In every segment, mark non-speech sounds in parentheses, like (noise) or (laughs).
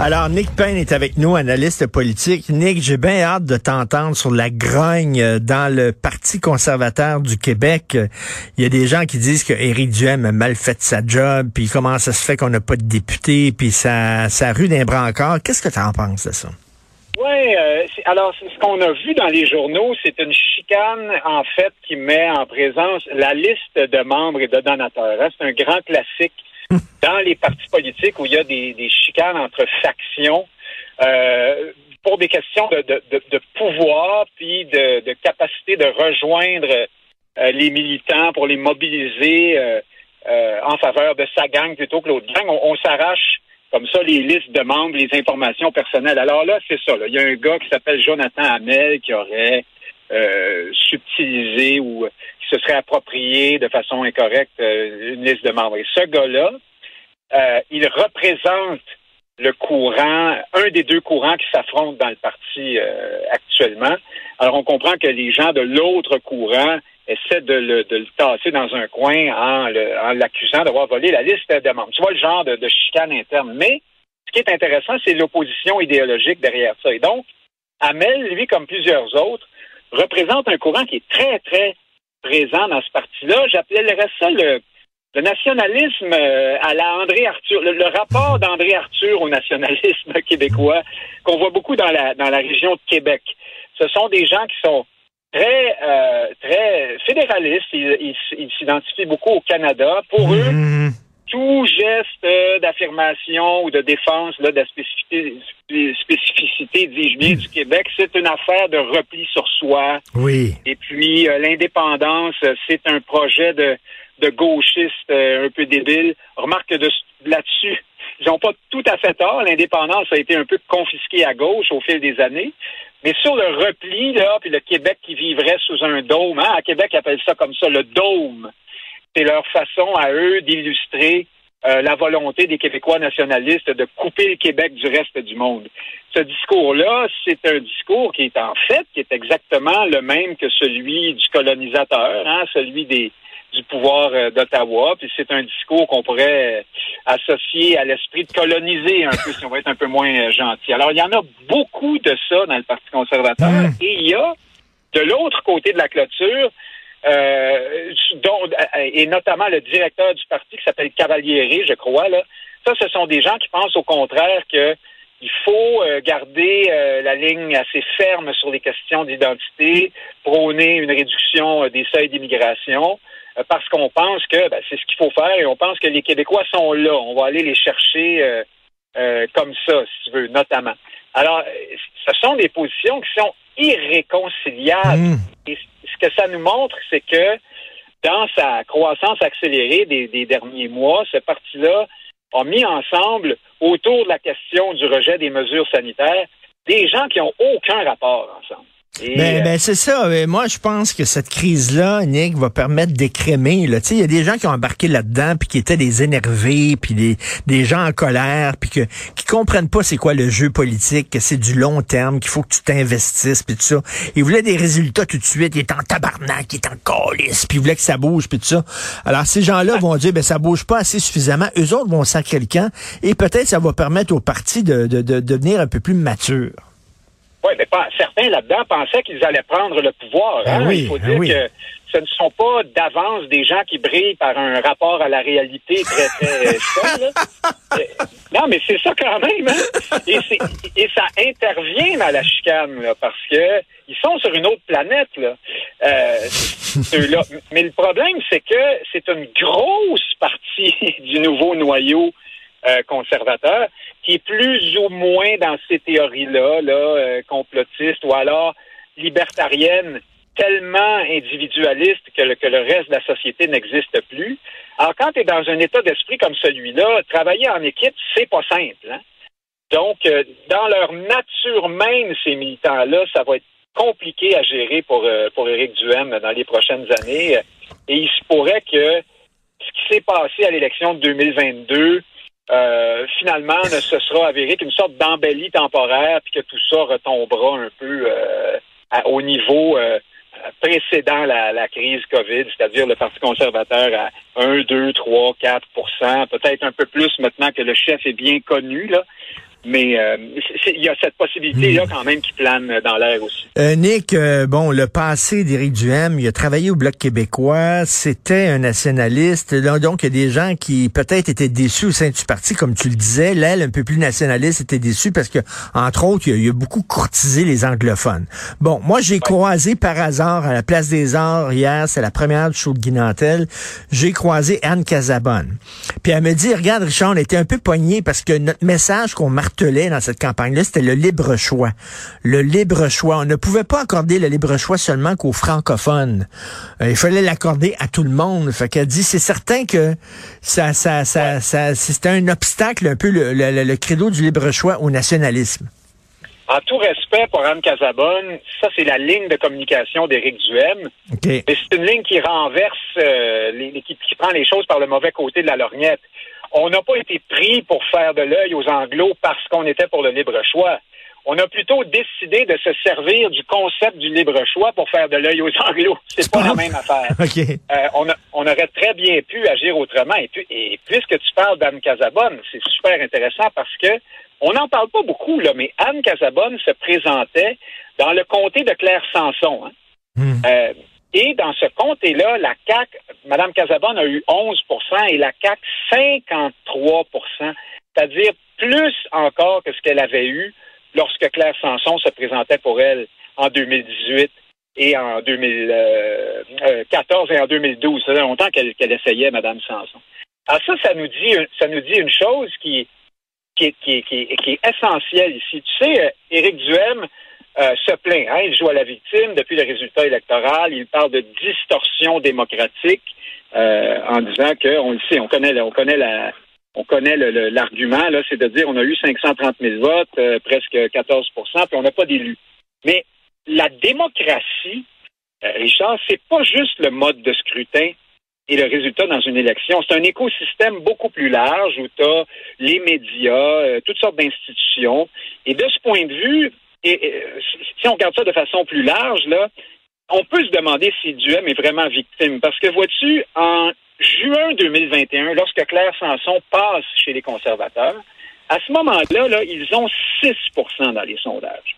Alors, Nick Payne est avec nous, analyste politique. Nick, j'ai bien hâte de t'entendre sur la grogne euh, dans le Parti conservateur du Québec. Il y a des gens qui disent que Éric Duhem a mal fait sa job, puis comment ça se fait qu'on n'a pas de député, puis ça, ça rue d'un encore. Qu'est-ce que tu en penses de ça? Oui, euh, alors ce qu'on a vu dans les journaux, c'est une chicane en fait qui met en présence la liste de membres et de donateurs. Hein. C'est un grand classique dans les partis politiques où il y a des, chicanes entre factions euh, pour des questions de, pouvoir puis de, capacité de rejoindre euh, les militants pour les mobiliser euh, en faveur de sa gang plutôt que l'autre gang. On, s'arrache comme ça les listes de membres, les informations personnelles. Alors là, c'est ça. Il y a un gars qui s'appelle Jonathan Hamel qui aurait subtilisé ou qui se serait approprié de façon incorrecte une liste de membres. Et ce gars-là, euh, il représente le courant, un des deux courants qui s'affrontent dans le parti euh, actuellement. Alors, on comprend que les gens de l'autre courant essaient de le, tasser dans un coin en, l'accusant d'avoir volé la liste de membres. Tu vois le genre de, de chicane interne. Mais ce qui est intéressant, c'est l'opposition idéologique derrière ça. Et donc, Amel, lui, comme plusieurs autres, représente un courant qui est très, très présent dans ce parti-là. J'appellerais ça le le nationalisme euh, à la André Arthur, le, rapport d'André Arthur au nationalisme (laughs) québécois qu'on voit beaucoup dans la dans la région de Québec. Ce sont des gens qui sont très euh, très fédéralistes. Ils s'identifient beaucoup au Canada. Pour eux, mmh. Tout geste euh, d'affirmation ou de défense là, de la spécificité, spécificité dis-je bien, du Québec, c'est une affaire de repli sur soi. Oui. Et puis l'indépendance, c'est un projet de de gauchistes euh, un peu débiles. Remarque que là-dessus, ils n'ont pas tout à fait tort. L'indépendance a été un peu confisquée à gauche au fil des années. Mais sur le repli, là, puis le Québec qui vivrait sous un dôme, hein, à Québec, ils appellent ça comme ça, le dôme. C'est leur façon à eux d'illustrer euh, la volonté des Québécois nationalistes de couper le Québec du reste du monde. Ce discours-là, c'est un discours qui est en fait, qui est exactement le même que celui du colonisateur, hein, celui des, du pouvoir euh, d'Ottawa. Puis c'est un discours qu'on pourrait associer à l'esprit de coloniser un peu, si on va être un peu moins euh, gentil. Alors, il y en a beaucoup de ça dans le Parti conservateur. Hmm. Et il y a, de l'autre côté de la clôture, euh, dont, et notamment le directeur du parti qui s'appelle Cavalieri, je crois, là. Ça, ce sont des gens qui pensent au contraire que il faut garder la ligne assez ferme sur les questions d'identité, prôner une réduction des seuils d'immigration. Euh, parce qu'on pense que ben, c'est ce qu'il faut faire et on pense que les Québécois sont là. On va aller les chercher euh, euh, comme ça, si tu veux, notamment. Alors, ce sont des positions qui sont irréconciliables. Mmh. Et que ça nous montre, c'est que dans sa croissance accélérée des, des derniers mois, ce parti-là a mis ensemble, autour de la question du rejet des mesures sanitaires, des gens qui n'ont aucun rapport ensemble. Ben, ben c'est ça. Moi, je pense que cette crise-là, Nick, va permettre d'écrémer. Il y a des gens qui ont embarqué là-dedans, puis qui étaient des énervés, puis des, des gens en colère, puis que, qui comprennent pas c'est quoi le jeu politique, que c'est du long terme, qu'il faut que tu t'investisses, puis tout ça. Ils voulaient des résultats tout de suite. Ils étaient en tabarnak, ils étaient en calice, puis ils voulaient que ça bouge, puis tout ça. Alors, ces gens-là vont dire, ben ça bouge pas assez suffisamment. Eux autres vont sacrer le camp, et peut-être ça va permettre au parti de, de, de devenir un peu plus mature. Oui, mais pas, certains là-dedans pensaient qu'ils allaient prendre le pouvoir. Ah hein. oui, Il faut ah dire oui. que ce ne sont pas d'avance des gens qui brillent par un rapport à la réalité très, très (laughs) seul. Non, mais c'est ça quand même. Hein? Et, et ça intervient dans la chicane, là, parce que ils sont sur une autre planète. Là. Euh. Mais le problème, c'est que c'est une grosse partie (laughs) du nouveau noyau euh, conservateur qui est plus ou moins dans ces théories-là, là, euh, complotistes ou alors libertariennes, tellement le, que le reste de la société n'existe plus. Alors, quand tu es dans un état d'esprit comme celui-là, travailler en équipe, c'est pas simple. Hein? Donc, euh, dans leur nature même, ces militants-là, ça va être compliqué à gérer pour, euh, pour Éric Duhem dans les prochaines années. Et il se pourrait que ce qui s'est passé à l'élection de 2022, euh, finalement, ne se sera avéré qu'une sorte d'embellie temporaire, puis que tout ça retombera un peu euh, au niveau euh, précédent la, la crise COVID, c'est-à-dire le Parti conservateur à 1, 2, 3, 4% peut-être un peu plus maintenant que le chef est bien connu, là. Mais euh, il y a cette possibilité-là quand même qui plane dans l'air aussi. Euh, Nick, euh, bon, le passé d'Éric Duhem, il a travaillé au Bloc québécois, c'était un nationaliste, donc il y a des gens qui peut-être étaient déçus au sein du parti, comme tu le disais, l'aile un peu plus nationaliste était déçue parce que, entre autres, il a, il a beaucoup courtisé les anglophones. Bon, moi j'ai croisé par hasard à la Place des Arts hier, c'est la première du show de Guinantel, j'ai croisé Anne Casabonne. Puis elle me dit, regarde Richard, on était un peu poignés parce que notre message qu'on martelait dans cette campagne-là, c'était le libre choix. Le libre choix. On ne pouvait pas accorder le libre choix seulement qu'aux francophones. Euh, il fallait l'accorder à tout le monde. Fait qu'elle dit, c'est certain que ça, ça, ça, ça, c'était un obstacle un peu le, le, le credo du libre choix au nationalisme. En tout respect pour Anne Casabonne, ça c'est la ligne de communication d'Éric Duhem. OK. Mais c'est une ligne qui renverse, euh, les- qui, qui prend les choses par le mauvais côté de la lorgnette. On n'a pas été pris pour faire de l'œil aux Anglos parce qu'on était pour le libre choix. On a plutôt décidé de se servir du concept du libre choix pour faire de l'œil aux Anglos. C'est pas la même (laughs) affaire. OK. Euh, on, a- on aurait très bien pu agir autrement. Et, puis- et puisque tu parles d'Anne Casabonne, c'est super intéressant parce que on n'en parle pas beaucoup, là, mais Anne Casabonne se présentait dans le comté de Claire Sanson. hein. Hmm. Euh, et dans ce comté-là, la CAC, Mme Casabonne a eu 11% et la CAC 53% c'est-à-dire plus encore que ce qu'elle avait eu lorsque Claire Sanson se présentait pour elle en 2018 et en 2014 et en 2012. Ça fait longtemps qu'elle essayait, Mme Sanson. Alors ça, ça nous dit, ça nous dit une chose qui est essentielle ici. Tu sais, euh, Éric Duhem euh, se plaint. Hein, il joue à la victime depuis le résultat électoral. Il parle de distorsion démocratique euh, en disant que, on le sait, on connaît, on connaît la, on connaît l'argument, là, c'est de dire on a eu 530 000 votes, euh, presque 14% puis on n'a pas d'élus. Mais la démocratie, Richard, c'est pas juste le mode de scrutin et le résultat dans une élection. C'est un écosystème beaucoup plus large où tu as les médias, toutes sortes d'institutions. Et de ce point de vue, et, si on regarde ça de façon plus large, là, on peut se demander si Duhem est vraiment victime. Parce que vois-tu, en juin 2021, lorsque Claire Sanson passe chez les conservateurs, à ce moment-là, là, ils ont 6 dans les sondages.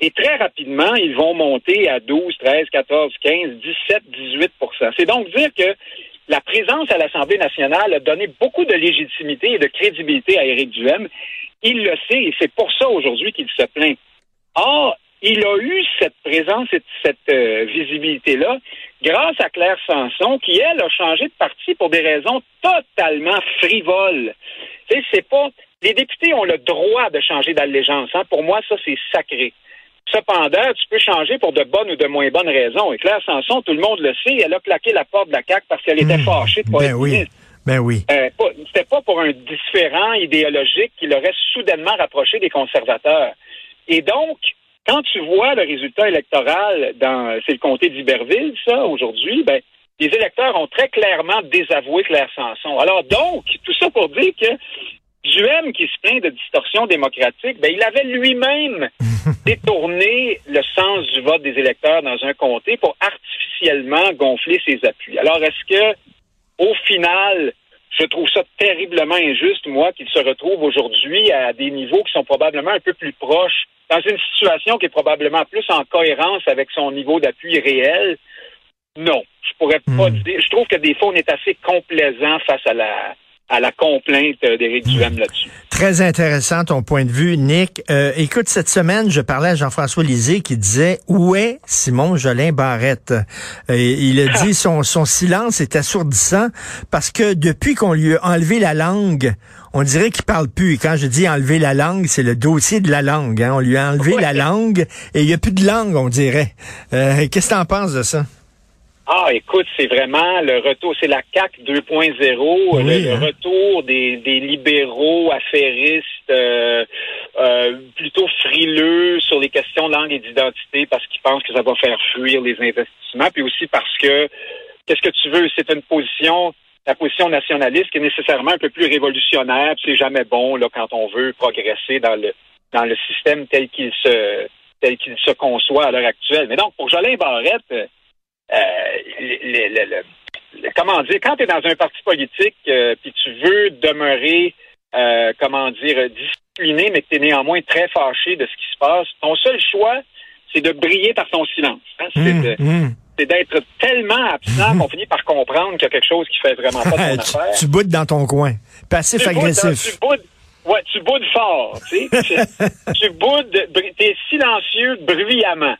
Et très rapidement, ils vont monter à 12, 13, 14, 15, 17, 18% C'est donc dire que la présence à l'Assemblée nationale a donné beaucoup de légitimité et de crédibilité à Éric Duhem. Il le sait et c'est pour ça aujourd'hui qu'il se plaint. Or, il a eu cette présence et cette euh, visibilité-là grâce à Claire Sanson, qui, elle, a changé de parti pour des raisons totalement frivoles. C'est pas... Les députés ont le droit de changer d'allégeance. Hein. Pour moi, ça, c'est sacré. Cependant, tu peux changer pour de bonnes ou de moins bonnes raisons. Et Claire Sanson, tout le monde le sait, elle a claqué la porte de la CAQ parce qu'elle était Mmh. fâchée de pas Ben être oui. ministre. Ben oui. Euh, C'était pas pour un différent idéologique qui l'aurait soudainement rapproché des conservateurs. Et donc, quand tu vois le résultat électoral dans, c'est le comté d'Iberville, ça, aujourd'hui, ben, les électeurs ont très clairement désavoué Claire Sanson. Alors donc, tout ça pour dire que Duhem, qui se plaint de distorsion démocratique, ben, il avait lui-même (laughs) détourné le sens du vote des électeurs dans un comté pour artificiellement gonfler ses appuis. Alors, est-ce que, au final, je trouve ça terriblement injuste, moi, qu'il se retrouve aujourd'hui à des niveaux qui sont probablement un peu plus proches dans une situation qui est probablement plus en cohérence avec son niveau d'appui réel, non. Je pourrais pas Hmm. dire. Je trouve que des fois, on est assez complaisant face à la à la complainte d'Éric Hmm. Duhem là-dessus. Très intéressant ton point de vue, Nick. Euh, écoute, cette semaine, je parlais à Jean-François Lisée qui disait où est Simon Jolin Barrette? Euh, il a dit (laughs) son son silence est assourdissant parce que depuis qu'on lui a enlevé la langue, on dirait qu'il parle plus. Et quand je dis enlever la langue, c'est le dossier de la langue. hein. On lui a enlevé Ouais. la langue et il y a plus de langue, on dirait. Euh, Qu'est-ce que t'en penses de ça? Ah, écoute, c'est vraiment le retour, c'est la CAC 2.0, Oui, le, le hein. retour des, des libéraux affairistes euh, euh, plutôt frileux sur les questions de langue et d'identité parce qu'ils pensent que ça va faire fuir les investissements, puis aussi parce que qu'est-ce que tu veux, c'est une position la position nationaliste qui est nécessairement un peu plus révolutionnaire, puis c'est jamais bon là quand on veut progresser dans le dans le système tel qu'il se tel qu'il se conçoit à l'heure actuelle. Mais donc pour Jolin Barrette, euh, comment dire, quand tu es dans un parti politique euh, puis tu veux demeurer, euh, comment dire, discipliné, mais que tu es néanmoins très fâché de ce qui se passe, ton seul choix, c'est de briller par ton silence. hein. C'est de- hum. c'est d'être tellement absent qu'on finit par comprendre qu'il y a quelque chose qui fait vraiment pas ton (laughs) tu, affaire. tu boudes dans ton coin. Passif-agressif. tu boudes, ouais, tu boudes fort, tu sais. (laughs) tu, boudes, t'es silencieux bruyamment.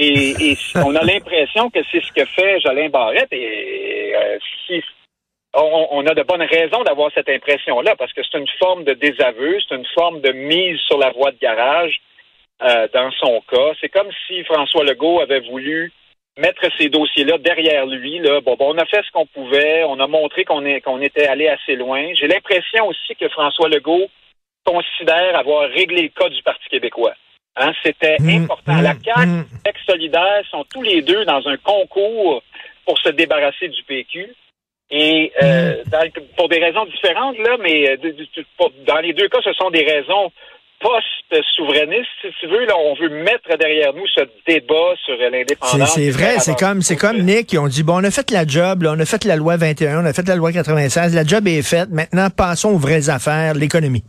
Et, et (laughs) on a l'impression que c'est ce que fait Jolin Barrette. Et euh, si on, on a de bonnes raisons d'avoir cette impression-là, parce que c'est une forme de désaveu, c'est une forme de mise sur la voie de garage euh, dans son cas. C'est comme si François Legault avait voulu mettre ces dossiers-là derrière lui. Là. Bon, bon, on a fait ce qu'on pouvait, on a montré qu'on était allé assez loin. J'ai l'impression aussi que François Legault considère avoir réglé le cas du Parti québécois. Hein, C'était Hum, important. hum, La CAQ hum. et Solidaire sont tous les deux dans un concours pour se débarrasser du PQ. Et euh, dans- pour des raisons différentes, là, mais euh, dans les deux cas, ce sont des raisons post-souverainistes, si tu veux. Là, on veut mettre derrière nous ce débat sur l'indépendance. c'est vrai, c'est comme c'est comme Nick, ils ont dit bon, on a fait la job, là, on a fait la loi 21, on a fait la loi 96, la job est faite. Maintenant, passons aux vraies affaires, l'économie.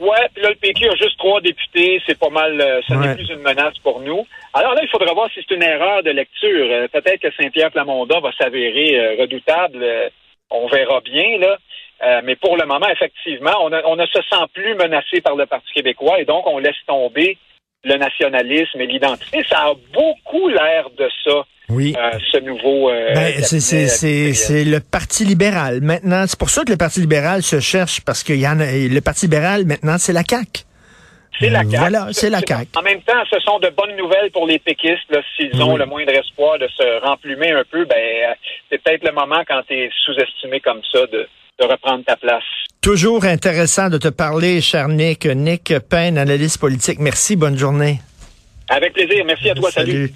Ouais, puis là, le PQ a juste trois députés. C'est pas mal. euh, ça Ouais. n'est plus une menace pour nous. Alors là, il faudra voir si c'est une erreur de lecture. Euh, Peut-être que Saint-Pierre Plamondon va s'avérer euh, redoutable. On verra bien, là. Mais pour le moment, effectivement, on, a- on ne se sent plus menacé par le Parti québécois et donc on laisse tomber le nationalisme et l'identité. Ça a beaucoup l'air de ça, Oui. euh, ce nouveau. euh, Ben, c'est, c'est, le Parti libéral. Maintenant, c'est pour ça que le Parti libéral se cherche, parce qu'il y en a, le Parti libéral, maintenant, c'est la CAQ. C'est la CAQ. Voilà, c'est la CAQ. En même temps, ce sont de bonnes nouvelles pour les péquistes. là. S'ils ont Oui. le moindre espoir de se remplumer un peu, ben euh, c'est peut-être le moment quand tu es sous-estimé comme ça de, de reprendre ta place. Toujours intéressant de te parler, cher Nick. Nick Payne, analyste politique. Merci, bonne journée. Avec plaisir. Merci à toi. salut. Salut.